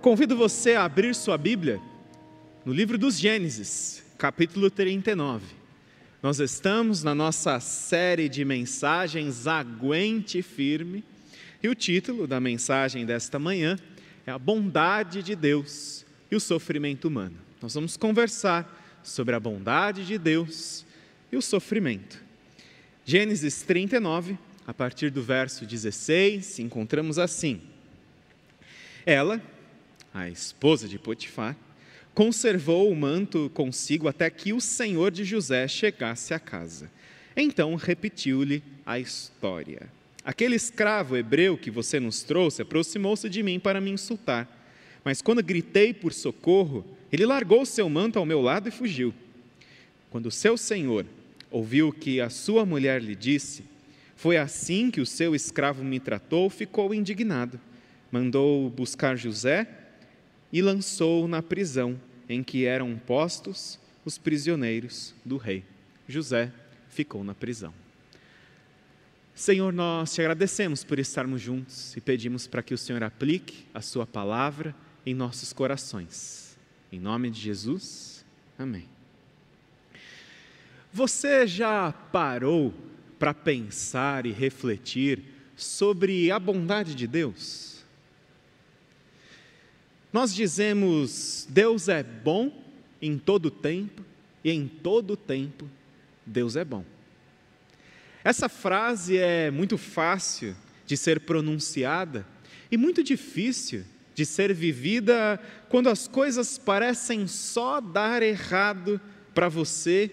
Convido você a abrir sua Bíblia no livro dos Gênesis, capítulo 39. Nós estamos na nossa série de mensagens Aguente Firme, e o título da mensagem desta manhã é A Bondade de Deus e o Sofrimento Humano. Nós vamos conversar sobre a bondade de Deus e o sofrimento. Gênesis 39, a partir do verso 16, encontramos assim: Ela, a esposa de Potifar, conservou o manto consigo até que o senhor de José chegasse à casa. Então repetiu-lhe a história. Aquele escravo hebreu que você nos trouxe aproximou-se de mim para me insultar. Mas quando gritei por socorro, ele largou seu manto ao meu lado e fugiu. Quando seu senhor ouviu o que a sua mulher lhe disse, foi assim que o seu escravo me tratou, ficou indignado. Mandou buscar José e lançou na prisão em que eram postos os prisioneiros do rei. José ficou na prisão. Senhor, nós te agradecemos por estarmos juntos e pedimos para que o Senhor aplique a Sua palavra em nossos corações. Em nome de Jesus, amém. Você já parou para pensar e refletir sobre a bondade de Deus? Nós dizemos, Deus é bom em todo tempo e em todo tempo Deus é bom. Essa frase é muito fácil de ser pronunciada e muito difícil de ser vivida quando as coisas parecem só dar errado para você,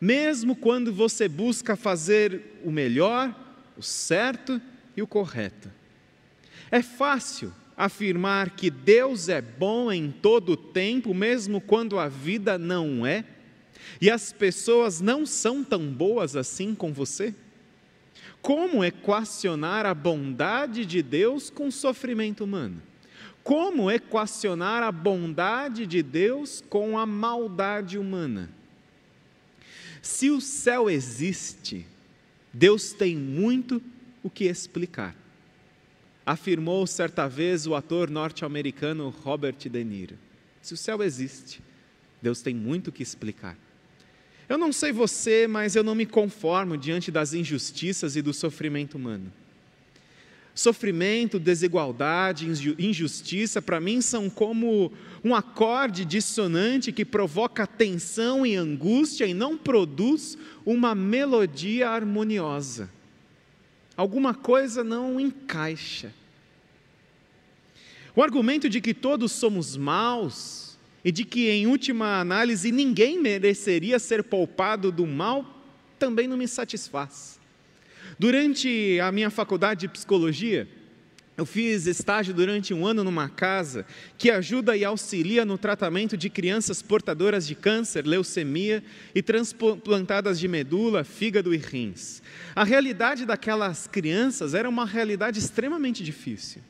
mesmo quando você busca fazer o melhor, o certo e o correto. É fácil afirmar que Deus é bom em todo o tempo, mesmo quando a vida não é, e as pessoas não são tão boas assim com você? Como equacionar a bondade de Deus com o sofrimento humano? Como equacionar a bondade de Deus com a maldade humana? Se o céu existe, Deus tem muito o que explicar afirmou certa vez o ator norte-americano Robert De Niro. Se o céu existe, Deus tem muito que explicar. Eu não sei você, mas eu não me conformo diante das injustiças e do sofrimento humano. Sofrimento, desigualdade, injustiça, para mim são como um acorde dissonante que provoca tensão e angústia e não produz uma melodia harmoniosa alguma coisa não encaixa. O argumento de que todos somos maus e de que, em última análise, ninguém mereceria ser poupado do mal também não me satisfaz. Durante a minha faculdade de psicologia, eu fiz estágio durante um ano numa casa que ajuda e auxilia no tratamento de crianças portadoras de câncer, leucemia e transplantadas de medula, fígado e rins. A realidade daquelas crianças era uma realidade extremamente difícil.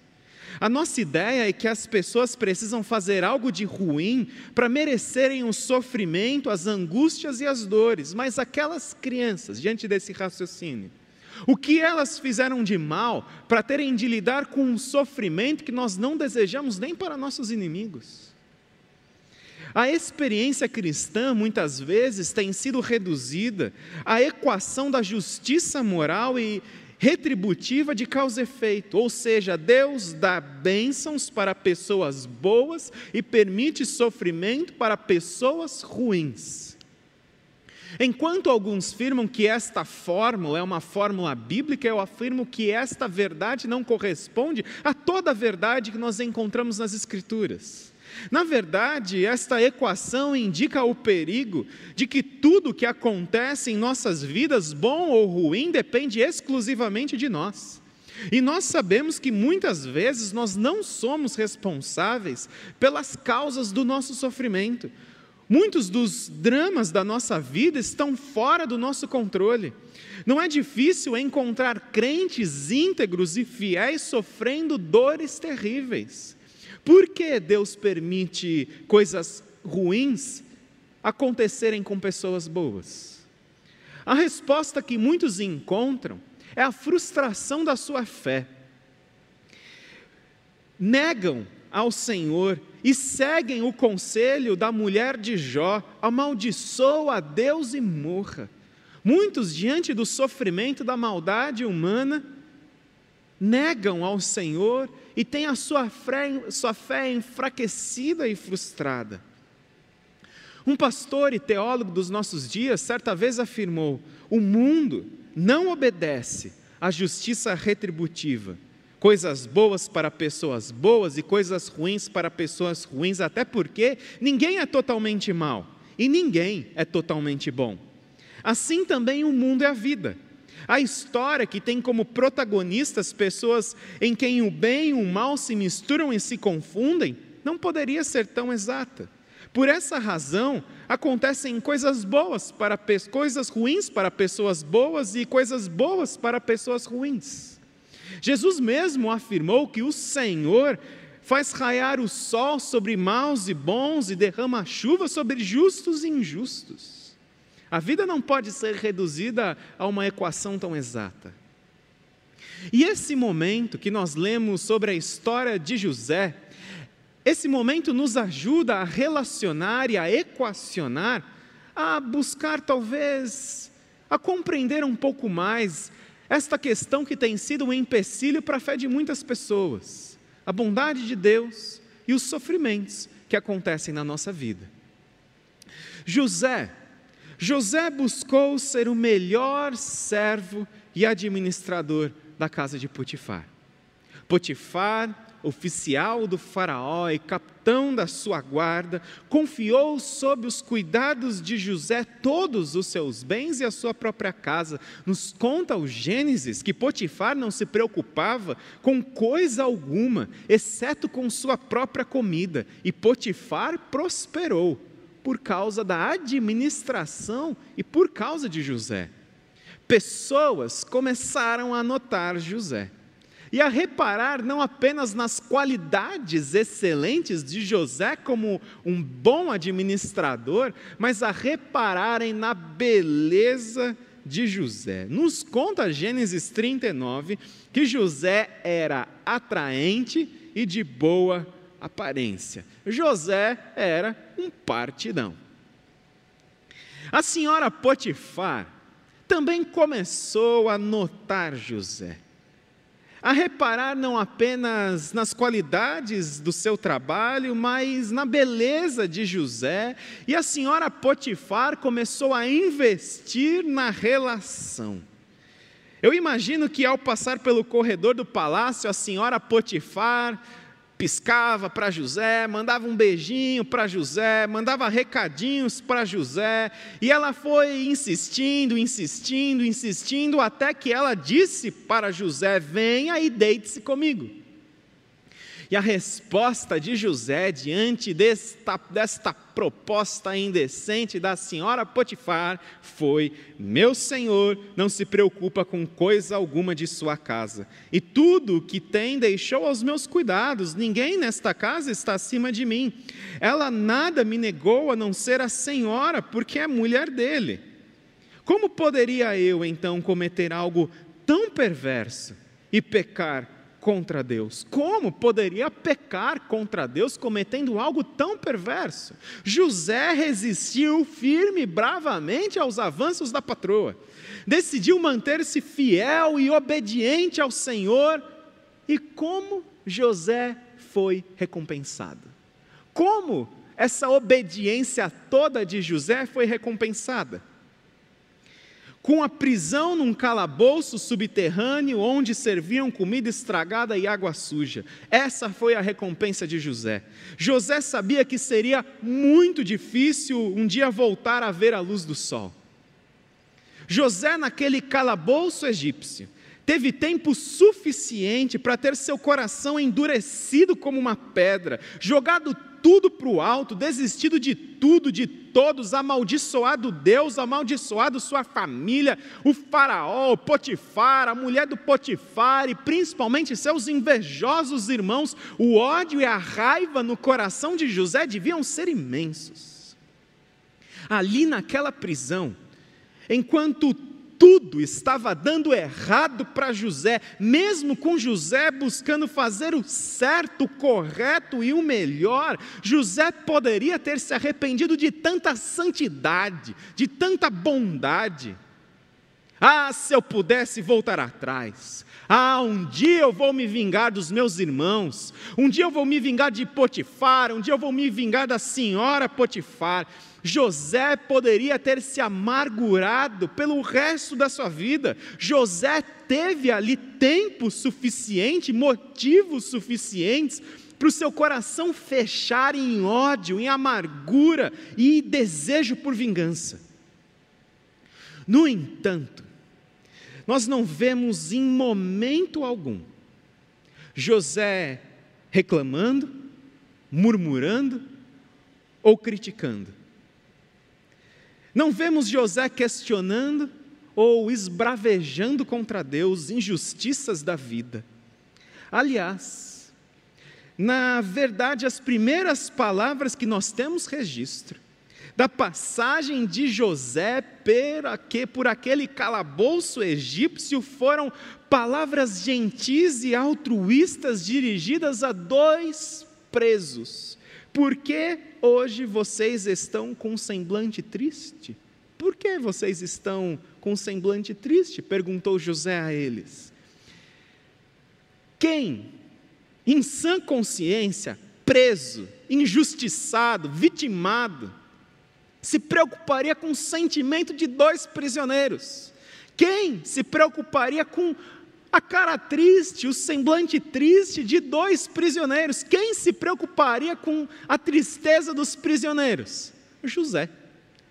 A nossa ideia é que as pessoas precisam fazer algo de ruim para merecerem o sofrimento, as angústias e as dores, mas aquelas crianças, diante desse raciocínio, o que elas fizeram de mal para terem de lidar com um sofrimento que nós não desejamos nem para nossos inimigos? A experiência cristã muitas vezes tem sido reduzida à equação da justiça moral e retributiva de causa e efeito, ou seja, Deus dá bênçãos para pessoas boas e permite sofrimento para pessoas ruins. Enquanto alguns afirmam que esta fórmula é uma fórmula bíblica, eu afirmo que esta verdade não corresponde a toda a verdade que nós encontramos nas Escrituras. Na verdade, esta equação indica o perigo de que tudo que acontece em nossas vidas, bom ou ruim, depende exclusivamente de nós. E nós sabemos que muitas vezes nós não somos responsáveis pelas causas do nosso sofrimento. Muitos dos dramas da nossa vida estão fora do nosso controle. Não é difícil encontrar crentes íntegros e fiéis sofrendo dores terríveis. Por que Deus permite coisas ruins acontecerem com pessoas boas? A resposta que muitos encontram é a frustração da sua fé. Negam ao Senhor e seguem o conselho da mulher de Jó, amaldiçoa a Deus e morra. Muitos, diante do sofrimento da maldade humana, negam ao Senhor e têm a sua fé, sua fé enfraquecida e frustrada. Um pastor e teólogo dos nossos dias certa vez afirmou: o mundo não obedece à justiça retributiva. Coisas boas para pessoas boas e coisas ruins para pessoas ruins, até porque ninguém é totalmente mal e ninguém é totalmente bom. Assim também o mundo é a vida. A história que tem como protagonistas pessoas em quem o bem e o mal se misturam e se confundem, não poderia ser tão exata. Por essa razão, acontecem coisas boas para coisas ruins para pessoas boas e coisas boas para pessoas ruins. Jesus mesmo afirmou que o Senhor faz raiar o sol sobre maus e bons e derrama chuva sobre justos e injustos. A vida não pode ser reduzida a uma equação tão exata. E esse momento que nós lemos sobre a história de José esse momento nos ajuda a relacionar e a equacionar, a buscar talvez, a compreender um pouco mais esta questão que tem sido um empecilho para a fé de muitas pessoas: a bondade de Deus e os sofrimentos que acontecem na nossa vida. José, José buscou ser o melhor servo e administrador da casa de Potifar. Potifar oficial do Faraó e capitão da sua guarda, confiou sob os cuidados de José todos os seus bens e a sua própria casa. Nos conta o Gênesis que Potifar não se preocupava com coisa alguma, exceto com sua própria comida, e Potifar prosperou por causa da administração e por causa de José. Pessoas começaram a notar José e a reparar não apenas nas qualidades excelentes de José como um bom administrador, mas a repararem na beleza de José. Nos conta Gênesis 39 que José era atraente e de boa aparência. José era um partidão. A senhora Potifar também começou a notar José a reparar não apenas nas qualidades do seu trabalho, mas na beleza de José, e a senhora Potifar começou a investir na relação. Eu imagino que ao passar pelo corredor do palácio, a senhora Potifar piscava para José, mandava um beijinho para José, mandava recadinhos para José, e ela foi insistindo, insistindo, insistindo, até que ela disse para José: Venha e deite-se comigo. E a resposta de José diante desta, desta proposta indecente da senhora Potifar foi: Meu senhor não se preocupa com coisa alguma de sua casa, e tudo o que tem deixou aos meus cuidados, ninguém nesta casa está acima de mim. Ela nada me negou a não ser a senhora, porque é mulher dele. Como poderia eu então cometer algo tão perverso e pecar contra Deus. Como poderia pecar contra Deus cometendo algo tão perverso? José resistiu firme e bravamente aos avanços da patroa. Decidiu manter-se fiel e obediente ao Senhor. E como José foi recompensado? Como essa obediência toda de José foi recompensada? Com a prisão num calabouço subterrâneo onde serviam comida estragada e água suja. Essa foi a recompensa de José. José sabia que seria muito difícil um dia voltar a ver a luz do sol. José, naquele calabouço egípcio, teve tempo suficiente para ter seu coração endurecido como uma pedra, jogado tudo para o alto, desistido de tudo, de todos, amaldiçoado Deus, amaldiçoado sua família, o Faraó, o Potifar, a mulher do Potifar e principalmente seus invejosos irmãos, o ódio e a raiva no coração de José deviam ser imensos. Ali naquela prisão, enquanto tudo estava dando errado para José, mesmo com José buscando fazer o certo, o correto e o melhor, José poderia ter se arrependido de tanta santidade, de tanta bondade. Ah, se eu pudesse voltar atrás. Ah, um dia eu vou me vingar dos meus irmãos. Um dia eu vou me vingar de Potifar. Um dia eu vou me vingar da senhora Potifar. José poderia ter se amargurado pelo resto da sua vida. José teve ali tempo suficiente, motivos suficientes para o seu coração fechar em ódio, em amargura e desejo por vingança. No entanto, nós não vemos em momento algum José reclamando, murmurando ou criticando. Não vemos José questionando ou esbravejando contra Deus injustiças da vida. Aliás, na verdade, as primeiras palavras que nós temos registro da passagem de José por aquele calabouço egípcio foram palavras gentis e altruístas dirigidas a dois presos. Por que hoje vocês estão com semblante triste? Por que vocês estão com semblante triste? perguntou José a eles. Quem, em sã consciência, preso, injustiçado, vitimado, se preocuparia com o sentimento de dois prisioneiros? Quem se preocuparia com a cara triste, o semblante triste de dois prisioneiros? Quem se preocuparia com a tristeza dos prisioneiros? José.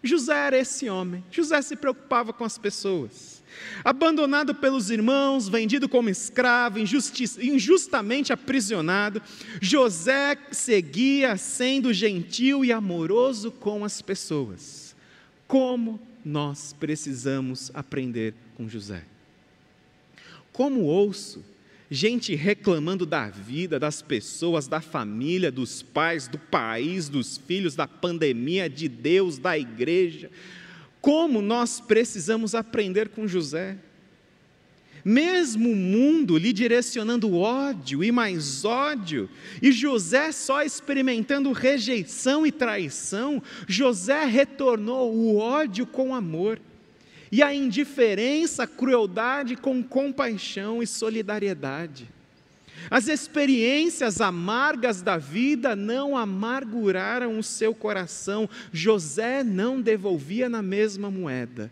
José era esse homem. José se preocupava com as pessoas. Abandonado pelos irmãos, vendido como escravo, injustamente aprisionado, José seguia sendo gentil e amoroso com as pessoas. Como nós precisamos aprender com José? Como ouço gente reclamando da vida, das pessoas, da família, dos pais, do país, dos filhos, da pandemia, de Deus, da igreja. Como nós precisamos aprender com José. Mesmo o mundo lhe direcionando ódio e mais ódio, e José só experimentando rejeição e traição, José retornou o ódio com amor, e a indiferença, crueldade com compaixão e solidariedade. As experiências amargas da vida não amarguraram o seu coração. José não devolvia na mesma moeda.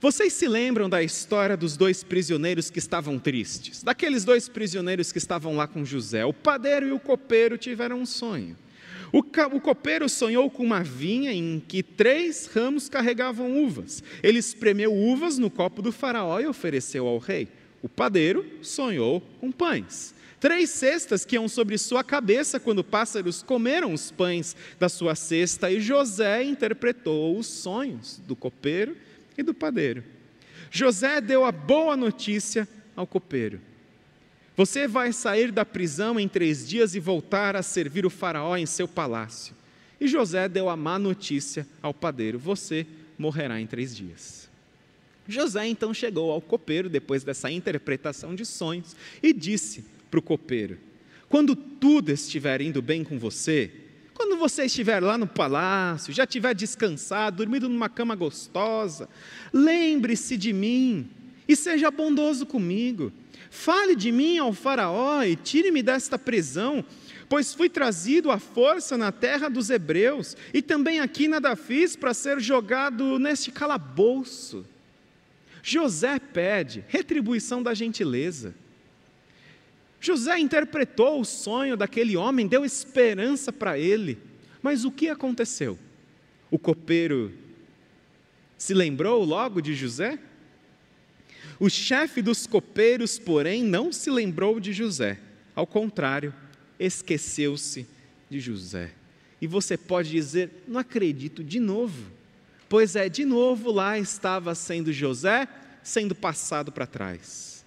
Vocês se lembram da história dos dois prisioneiros que estavam tristes? Daqueles dois prisioneiros que estavam lá com José. O padeiro e o copeiro tiveram um sonho. O, copeiro sonhou com uma vinha em que três ramos carregavam uvas. Ele espremeu uvas no copo do faraó e ofereceu ao rei. O padeiro sonhou com pães. Três cestas que iam sobre sua cabeça quando pássaros comeram os pães da sua cesta, e José interpretou os sonhos do copeiro e do padeiro. José deu a boa notícia ao copeiro: Você vai sair da prisão em três dias e voltar a servir o Faraó em seu palácio. E José deu a má notícia ao padeiro: Você morrerá em três dias. José então chegou ao copeiro, depois dessa interpretação de sonhos, e disse para o copeiro: Quando tudo estiver indo bem com você, quando você estiver lá no palácio, já estiver descansado, dormindo numa cama gostosa, lembre-se de mim e seja bondoso comigo. Fale de mim ao Faraó e tire-me desta prisão, pois fui trazido à força na terra dos hebreus, e também aqui nada fiz para ser jogado neste calabouço. José pede retribuição da gentileza. José interpretou o sonho daquele homem, deu esperança para ele. Mas o que aconteceu? O copeiro se lembrou logo de José? O chefe dos copeiros, porém, não se lembrou de José. Ao contrário, esqueceu-se de José. E você pode dizer: não acredito de novo. Pois é, de novo lá estava sendo José sendo passado para trás.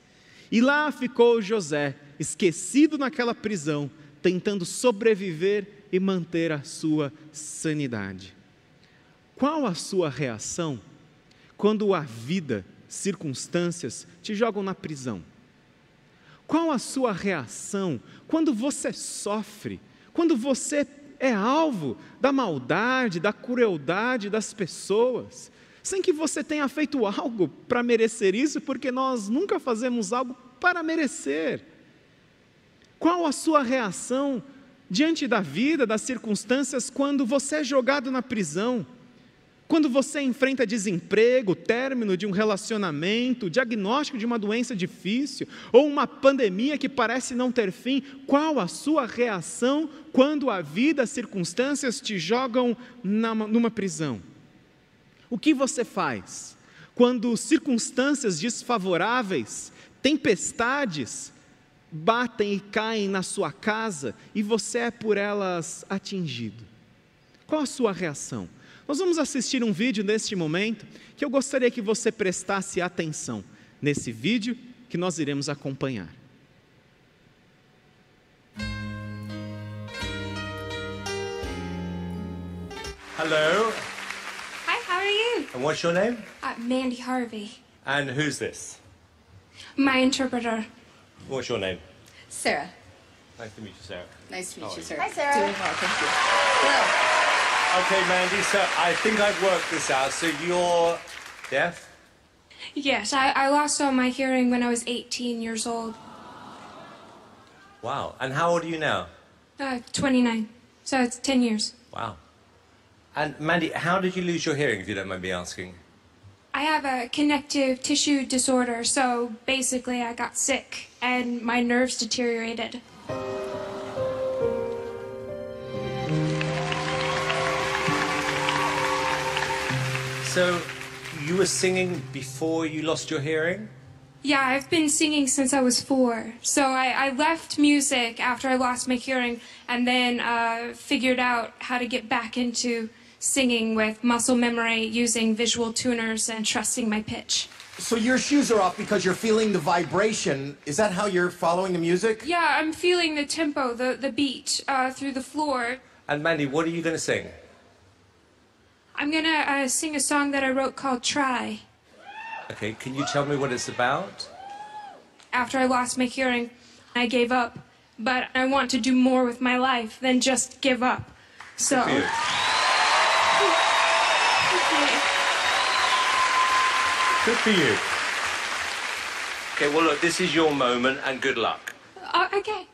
E lá ficou José, esquecido naquela prisão, tentando sobreviver e manter a sua sanidade. Qual a sua reação quando a vida, circunstâncias te jogam na prisão? Qual a sua reação quando você sofre, quando você é alvo da maldade, da crueldade das pessoas, sem que você tenha feito algo para merecer isso, porque nós nunca fazemos algo para merecer? Qual a sua reação diante da vida, das circunstâncias, quando você é jogado na prisão? Quando você enfrenta desemprego, término de um relacionamento, diagnóstico de uma doença difícil, ou uma pandemia que parece não ter fim, qual a sua reação quando a vida, as circunstâncias te jogam numa prisão? O que você faz quando circunstâncias desfavoráveis, tempestades, batem e caem na sua casa e você é por elas atingido? Qual a sua reação? Nós vamos assistir um vídeo neste momento que eu gostaria que você prestasse atenção nesse vídeo que nós iremos acompanhar. Hello, Hi, how are you? and what's your name? Uh, Mandy Harvey, And who's this? my interpreter. What's your name? Sarah. Nice to meet you, Sarah. Nice to meet you, you? Sarah. Hi, Sarah. Doing well, thank you. Hello. Okay, Mandy, so I think I've worked this out. So you're deaf? Yes, I, I lost all my hearing when I was 18 years old. Wow. And how old are you now? Uh, 29. So it's 10 years. Wow. And Mandy, how did you lose your hearing, if you don't mind me asking? I have a connective tissue disorder, so basically I got sick and my nerves deteriorated. So you were singing before you lost your hearing? Yeah, I've been singing since I was four. So I, I left music after I lost my hearing and then uh, figured out how to get back into singing with muscle memory using visual tuners and trusting my pitch. So your shoes are off because you're feeling the vibration. Is that how you're following the music? Yeah, I'm feeling the tempo, the, the beat uh, through the floor. And Mandy, what are you going to sing? I'm gonna uh, sing a song that I wrote called Try. Okay, can you tell me what it's about? After I lost my hearing, I gave up. But I want to do more with my life than just give up. So. For you. Good for you. Okay, well, look, this is your moment, and good luck. Uh, okay.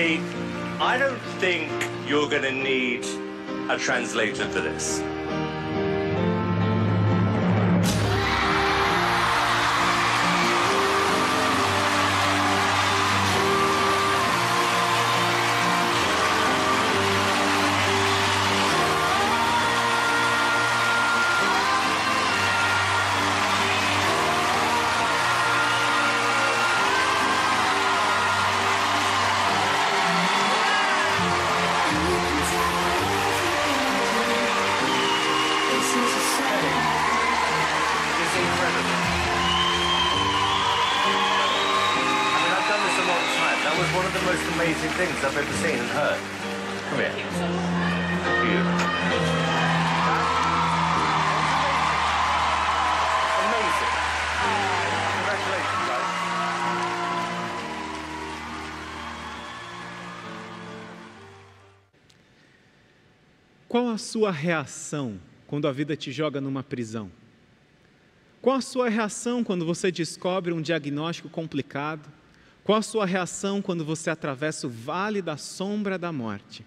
I don't think you're going to need a translator for this. Qual a sua reação quando a vida te joga numa prisão? Qual a sua reação quando você descobre um diagnóstico complicado? Qual a sua reação quando você atravessa o vale da sombra da morte?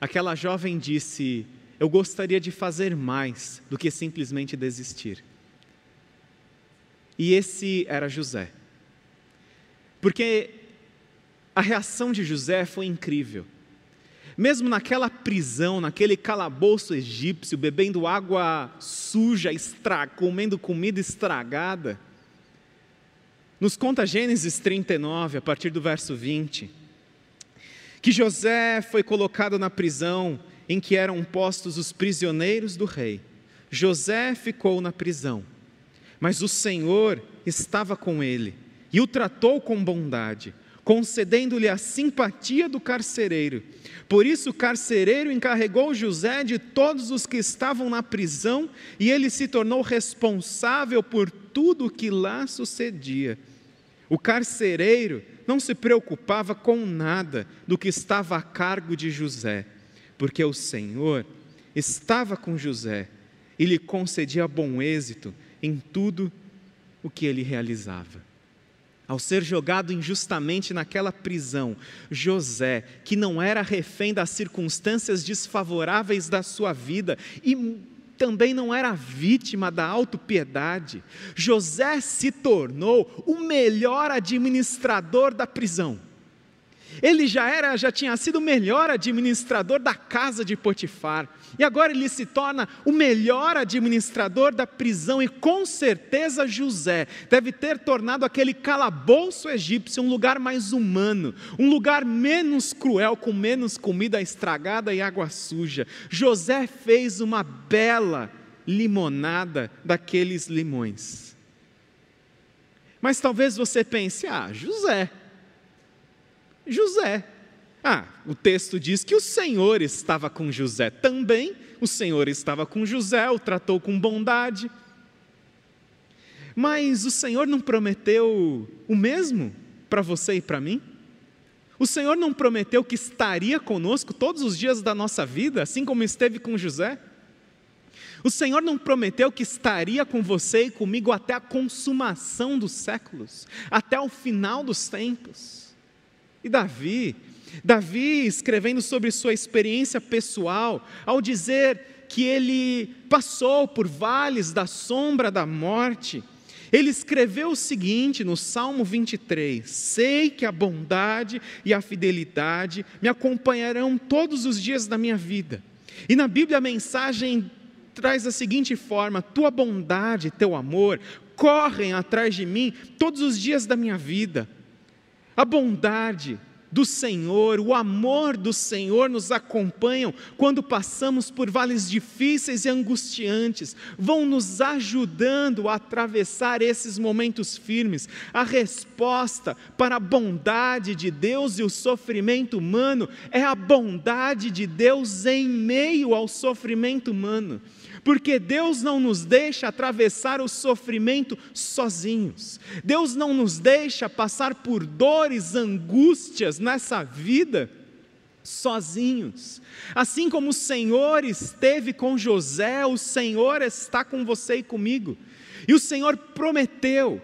Aquela jovem disse: Eu gostaria de fazer mais do que simplesmente desistir. E esse era José. Porque a reação de José foi incrível. Mesmo naquela prisão, naquele calabouço egípcio, bebendo água suja, estra... comendo comida estragada, nos conta Gênesis 39, a partir do verso 20, que José foi colocado na prisão em que eram postos os prisioneiros do rei. José ficou na prisão, mas o Senhor estava com ele e o tratou com bondade concedendo-lhe a simpatia do carcereiro. Por isso o carcereiro encarregou José de todos os que estavam na prisão, e ele se tornou responsável por tudo o que lá sucedia. O carcereiro não se preocupava com nada do que estava a cargo de José, porque o Senhor estava com José e lhe concedia bom êxito em tudo o que ele realizava. Ao ser jogado injustamente naquela prisão, José, que não era refém das circunstâncias desfavoráveis da sua vida e também não era vítima da autopiedade, José se tornou o melhor administrador da prisão. Ele já era, já tinha sido o melhor administrador da casa de Potifar. E agora ele se torna o melhor administrador da prisão e com certeza José deve ter tornado aquele calabouço egípcio um lugar mais humano, um lugar menos cruel com menos comida estragada e água suja. José fez uma bela limonada daqueles limões. Mas talvez você pense: "Ah, José, José. Ah, o texto diz que o Senhor estava com José também, o Senhor estava com José, o tratou com bondade. Mas o Senhor não prometeu o mesmo para você e para mim? O Senhor não prometeu que estaria conosco todos os dias da nossa vida, assim como esteve com José? O Senhor não prometeu que estaria com você e comigo até a consumação dos séculos, até o final dos tempos? E Davi, Davi escrevendo sobre sua experiência pessoal, ao dizer que ele passou por vales da sombra da morte, ele escreveu o seguinte no Salmo 23: Sei que a bondade e a fidelidade me acompanharão todos os dias da minha vida. E na Bíblia a mensagem traz da seguinte forma: Tua bondade, teu amor correm atrás de mim todos os dias da minha vida. A bondade do Senhor, o amor do Senhor nos acompanham quando passamos por vales difíceis e angustiantes, vão nos ajudando a atravessar esses momentos firmes. A resposta para a bondade de Deus e o sofrimento humano é a bondade de Deus em meio ao sofrimento humano porque Deus não nos deixa atravessar o sofrimento sozinhos, Deus não nos deixa passar por dores, angústias nessa vida sozinhos. Assim como o Senhor esteve com José, o Senhor está com você e comigo, e o Senhor prometeu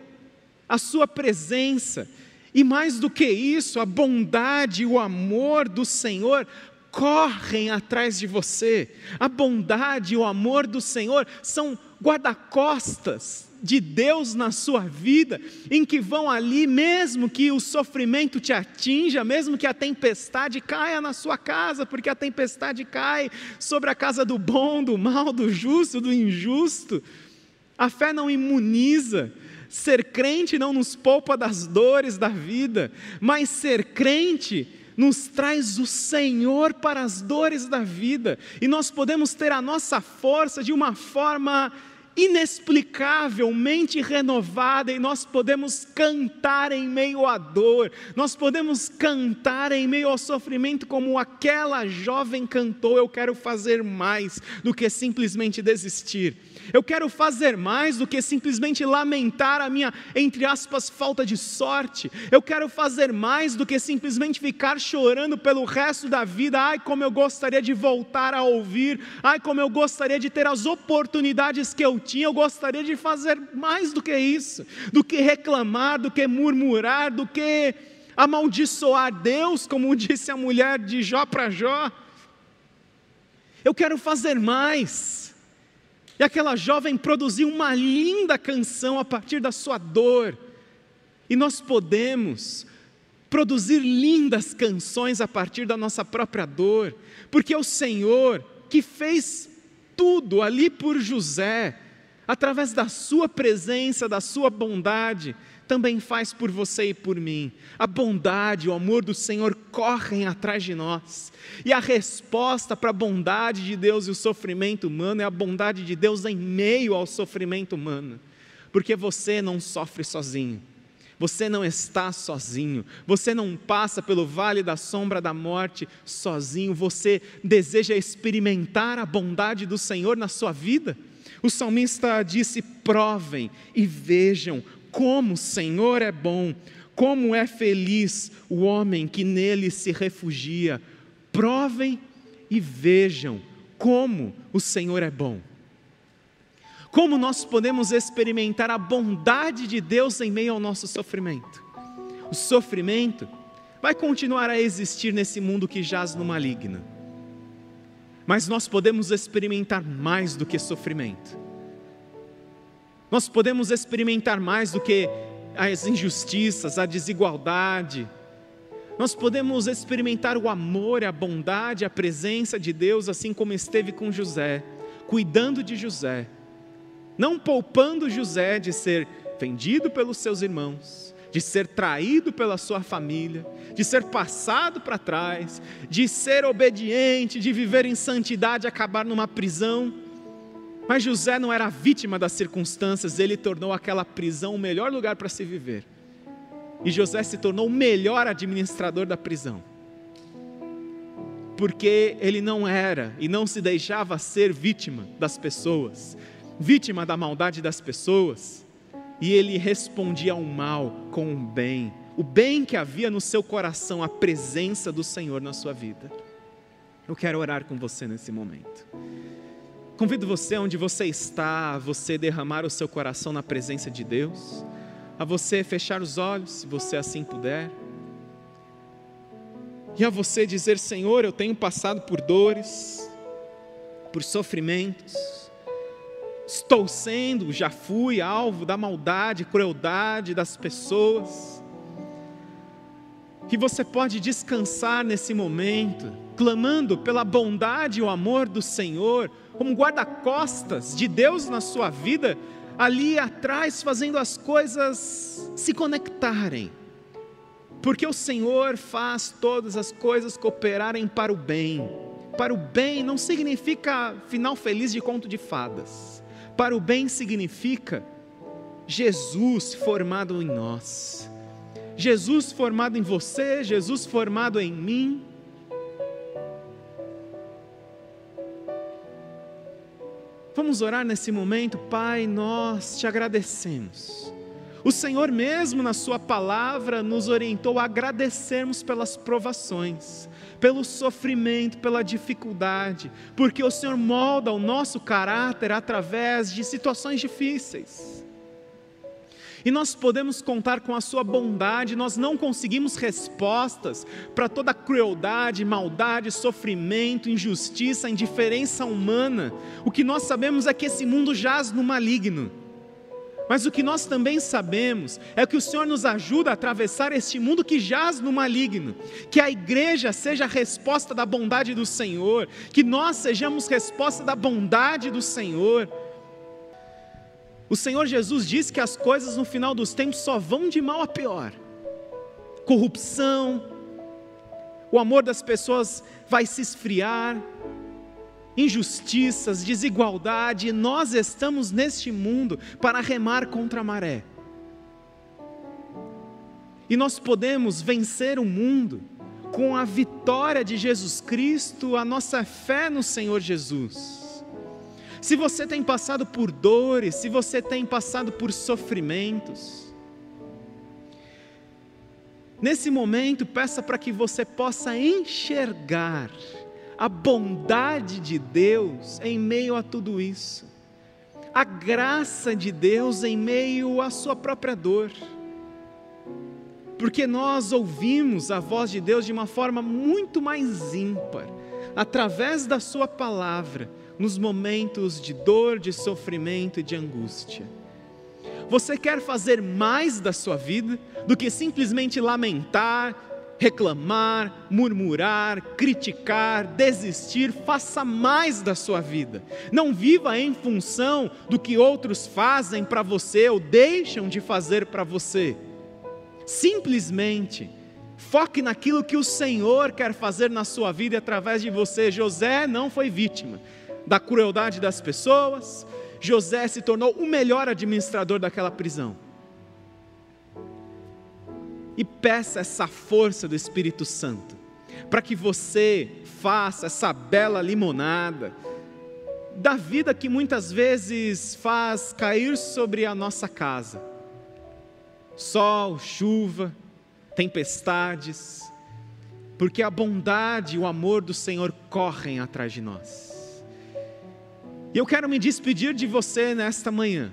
a sua presença. E mais do que isso, a bondade e o amor do Senhor correm atrás de você. A bondade e o amor do Senhor são guarda-costas de Deus na sua vida, em que vão ali, mesmo que o sofrimento te atinja, mesmo que a tempestade caia na sua casa, porque a tempestade cai sobre a casa do bom, do mal, do justo, do injusto. A fé não imuniza, ser crente não nos poupa das dores da vida, mas ser crente nos traz o Senhor para as dores da vida, e nós podemos ter a nossa força de uma forma inexplicavelmente renovada e nós podemos cantar em meio à dor, nós podemos cantar em meio ao sofrimento, como aquela jovem cantou: Eu quero fazer mais do que simplesmente desistir. Eu quero fazer mais do que simplesmente lamentar a minha, entre aspas, falta de sorte. Eu quero fazer mais do que simplesmente ficar chorando pelo resto da vida. Ai, como eu gostaria de voltar a ouvir. Ai, como eu gostaria de ter as oportunidades que eu tinha. Eu gostaria de fazer mais do que isso, do que reclamar, do que murmurar, do que amaldiçoar Deus, como disse a mulher de Jó para Jó. Eu quero fazer mais. E aquela jovem produziu uma linda canção a partir da sua dor. E nós podemos produzir lindas canções a partir da nossa própria dor, porque é o Senhor que fez tudo ali por José, através da sua presença, da sua bondade, também faz por você e por mim. A bondade, o amor do Senhor correm atrás de nós. E a resposta para a bondade de Deus e o sofrimento humano é a bondade de Deus em meio ao sofrimento humano. Porque você não sofre sozinho. Você não está sozinho, você não passa pelo vale da sombra da morte sozinho, você deseja experimentar a bondade do Senhor na sua vida. O salmista disse: provem e vejam como o Senhor é bom, como é feliz o homem que nele se refugia. Provem e vejam como o Senhor é bom. Como nós podemos experimentar a bondade de Deus em meio ao nosso sofrimento? O sofrimento vai continuar a existir nesse mundo que jaz no maligno. Mas nós podemos experimentar mais do que sofrimento nós podemos experimentar mais do que as injustiças, a desigualdade. Nós podemos experimentar o amor, a bondade, a presença de Deus, assim como esteve com José, cuidando de José, não poupando José de ser vendido pelos seus irmãos, de ser traído pela sua família, de ser passado para trás, de ser obediente, de viver em santidade, acabar numa prisão mas José não era vítima das circunstâncias, ele tornou aquela prisão o melhor lugar para se viver. E José se tornou o melhor administrador da prisão. Porque ele não era e não se deixava ser vítima das pessoas, vítima da maldade das pessoas, e ele respondia ao mal com o bem, o bem que havia no seu coração, a presença do Senhor na sua vida. Eu quero orar com você nesse momento. Convido você, onde você está, a você derramar o seu coração na presença de Deus, a você fechar os olhos, se você assim puder, e a você dizer: Senhor, eu tenho passado por dores, por sofrimentos, estou sendo, já fui alvo da maldade, crueldade das pessoas, que você pode descansar nesse momento, clamando pela bondade e o amor do Senhor, como guarda-costas de Deus na sua vida, ali atrás, fazendo as coisas se conectarem. Porque o Senhor faz todas as coisas cooperarem para o bem. Para o bem não significa final feliz de conto de fadas. Para o bem significa Jesus formado em nós. Jesus formado em você, Jesus formado em mim, Vamos orar nesse momento, Pai, nós te agradecemos. O Senhor mesmo na Sua palavra nos orientou a agradecermos pelas provações, pelo sofrimento, pela dificuldade, porque o Senhor molda o nosso caráter através de situações difíceis. E nós podemos contar com a Sua bondade, nós não conseguimos respostas para toda crueldade, maldade, sofrimento, injustiça, indiferença humana. O que nós sabemos é que esse mundo jaz no maligno. Mas o que nós também sabemos é que o Senhor nos ajuda a atravessar este mundo que jaz no maligno, que a igreja seja a resposta da bondade do Senhor, que nós sejamos resposta da bondade do Senhor. O Senhor Jesus disse que as coisas no final dos tempos só vão de mal a pior. Corrupção, o amor das pessoas vai se esfriar, injustiças, desigualdade, nós estamos neste mundo para remar contra a maré. E nós podemos vencer o mundo com a vitória de Jesus Cristo, a nossa fé no Senhor Jesus. Se você tem passado por dores, se você tem passado por sofrimentos, nesse momento peça para que você possa enxergar a bondade de Deus em meio a tudo isso, a graça de Deus em meio à sua própria dor, porque nós ouvimos a voz de Deus de uma forma muito mais ímpar, através da Sua palavra, nos momentos de dor, de sofrimento e de angústia. Você quer fazer mais da sua vida do que simplesmente lamentar, reclamar, murmurar, criticar, desistir, faça mais da sua vida. Não viva em função do que outros fazem para você ou deixam de fazer para você. Simplesmente foque naquilo que o Senhor quer fazer na sua vida e através de você. José não foi vítima da crueldade das pessoas. José se tornou o melhor administrador daquela prisão e peça essa força do Espírito Santo, para que você faça essa bela limonada da vida que muitas vezes faz cair sobre a nossa casa. Sol, chuva, tempestades, porque a bondade e o amor do Senhor correm atrás de nós. E eu quero me despedir de você nesta manhã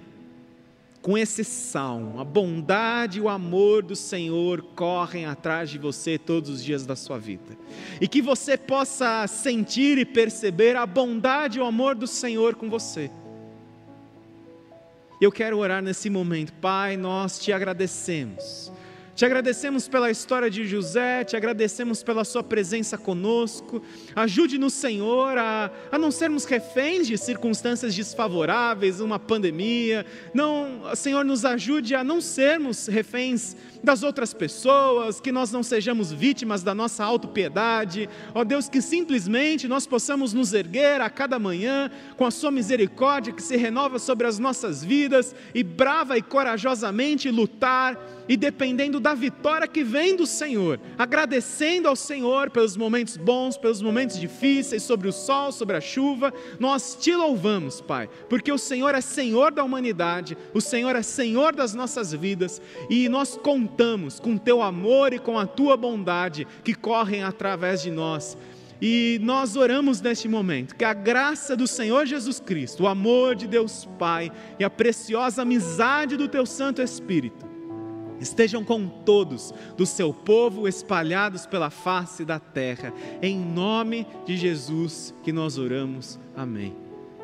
com esse salmo. A bondade e o amor do Senhor correm atrás de você todos os dias da sua vida. E que você possa sentir e perceber a bondade e o amor do Senhor com você. Eu quero orar nesse momento, Pai, nós te agradecemos te agradecemos pela história de José, te agradecemos pela Sua presença conosco. Ajude-nos, Senhor, a, a não sermos reféns de circunstâncias desfavoráveis, uma pandemia. Não, Senhor, nos ajude a não sermos reféns das outras pessoas, que nós não sejamos vítimas da nossa autopiedade. Ó Deus, que simplesmente nós possamos nos erguer a cada manhã com a Sua misericórdia que se renova sobre as nossas vidas e brava e corajosamente lutar e dependendo da vitória que vem do Senhor, agradecendo ao Senhor pelos momentos bons, pelos momentos difíceis, sobre o sol, sobre a chuva, nós te louvamos, Pai, porque o Senhor é Senhor da humanidade, o Senhor é Senhor das nossas vidas e nós contamos com teu amor e com a tua bondade que correm através de nós. E nós oramos neste momento que a graça do Senhor Jesus Cristo, o amor de Deus Pai e a preciosa amizade do teu Santo Espírito estejam com todos do seu povo espalhados pela face da terra. Em nome de Jesus que nós oramos. Amém.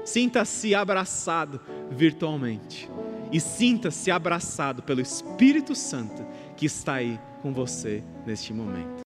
Sinta-se abraçado virtualmente e sinta-se abraçado pelo Espírito Santo que está aí com você neste momento.